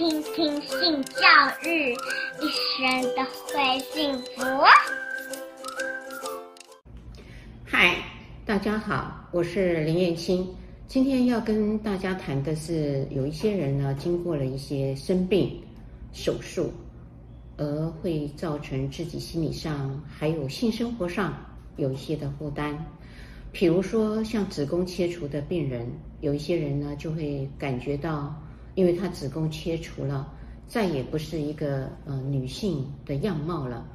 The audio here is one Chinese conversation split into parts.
听听性教育，一生都会幸福。嗨，大家好，我是林燕青。今天要跟大家谈的是，有一些人呢，经过了一些生病、手术，而会造成自己心理上还有性生活上有一些的负担。比如说，像子宫切除的病人，有一些人呢就会感觉到，因为她子宫切除了，再也不是一个呃女性的样貌了。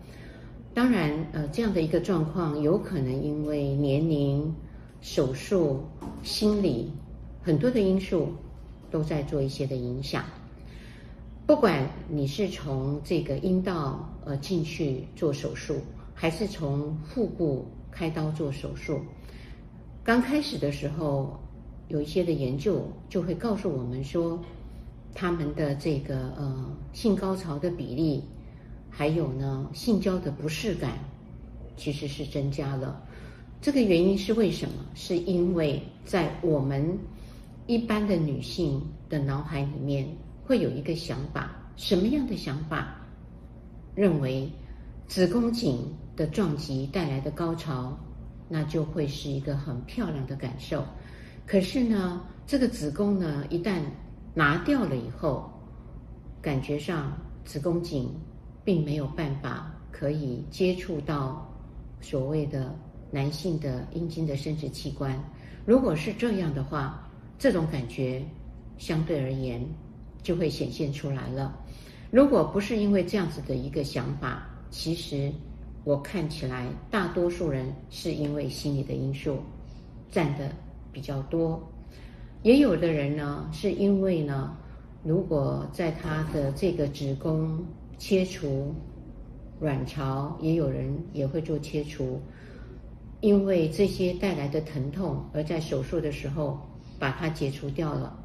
当然，呃，这样的一个状况有可能因为年龄、手术、心理很多的因素都在做一些的影响。不管你是从这个阴道呃进去做手术，还是从腹部开刀做手术。刚开始的时候，有一些的研究就会告诉我们说，他们的这个呃性高潮的比例，还有呢性交的不适感，其实是增加了。这个原因是为什么？是因为在我们一般的女性的脑海里面，会有一个想法，什么样的想法？认为子宫颈的撞击带来的高潮。那就会是一个很漂亮的感受，可是呢，这个子宫呢，一旦拿掉了以后，感觉上子宫颈并没有办法可以接触到所谓的男性的阴茎的生殖器官。如果是这样的话，这种感觉相对而言就会显现出来了。如果不是因为这样子的一个想法，其实。我看起来，大多数人是因为心理的因素占的比较多，也有的人呢，是因为呢，如果在他的这个子宫切除卵巢，也有人也会做切除，因为这些带来的疼痛，而在手术的时候把它解除掉了。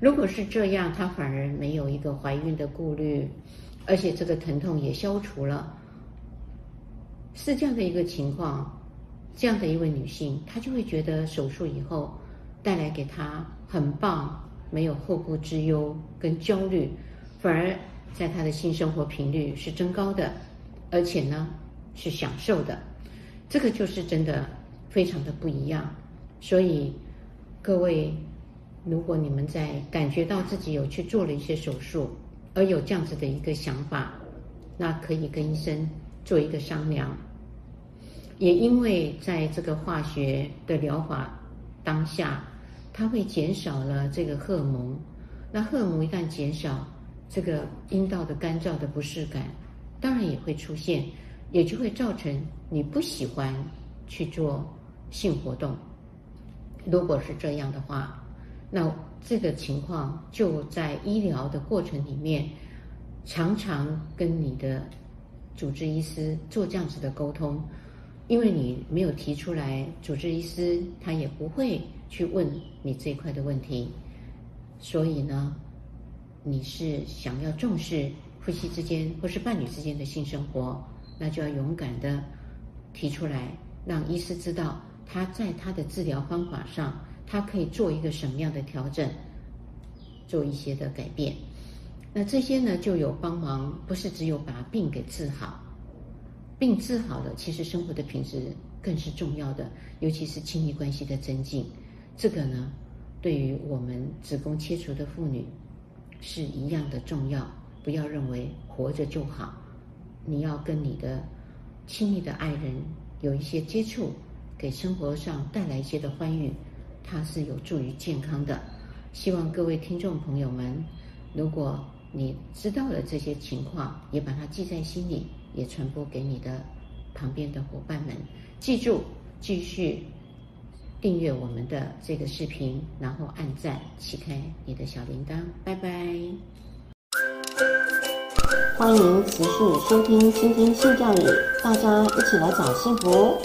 如果是这样，他反而没有一个怀孕的顾虑，而且这个疼痛也消除了。是这样的一个情况，这样的一位女性，她就会觉得手术以后带来给她很棒，没有后顾之忧跟焦虑，反而在他的性生活频率是增高的，而且呢是享受的，这个就是真的非常的不一样。所以各位，如果你们在感觉到自己有去做了一些手术，而有这样子的一个想法，那可以跟医生做一个商量。也因为在这个化学的疗法当下，它会减少了这个荷尔蒙。那荷尔蒙一旦减少，这个阴道的干燥的不适感，当然也会出现，也就会造成你不喜欢去做性活动。如果是这样的话，那这个情况就在医疗的过程里面，常常跟你的主治医师做这样子的沟通。因为你没有提出来，主治医师他也不会去问你这一块的问题，所以呢，你是想要重视夫妻之间或是伴侣之间的性生活，那就要勇敢的提出来，让医师知道他在他的治疗方法上，他可以做一个什么样的调整，做一些的改变。那这些呢，就有帮忙，不是只有把病给治好。病治好了，其实生活的品质更是重要的，尤其是亲密关系的增进。这个呢，对于我们子宫切除的妇女是一样的重要。不要认为活着就好，你要跟你的亲密的爱人有一些接触，给生活上带来一些的欢愉，它是有助于健康的。希望各位听众朋友们，如果你知道了这些情况，也把它记在心里。也传播给你的旁边的伙伴们，记住，继续订阅我们的这个视频，然后按赞，启开你的小铃铛，拜拜。欢迎持续收听《倾听性教育》，大家一起来找幸福。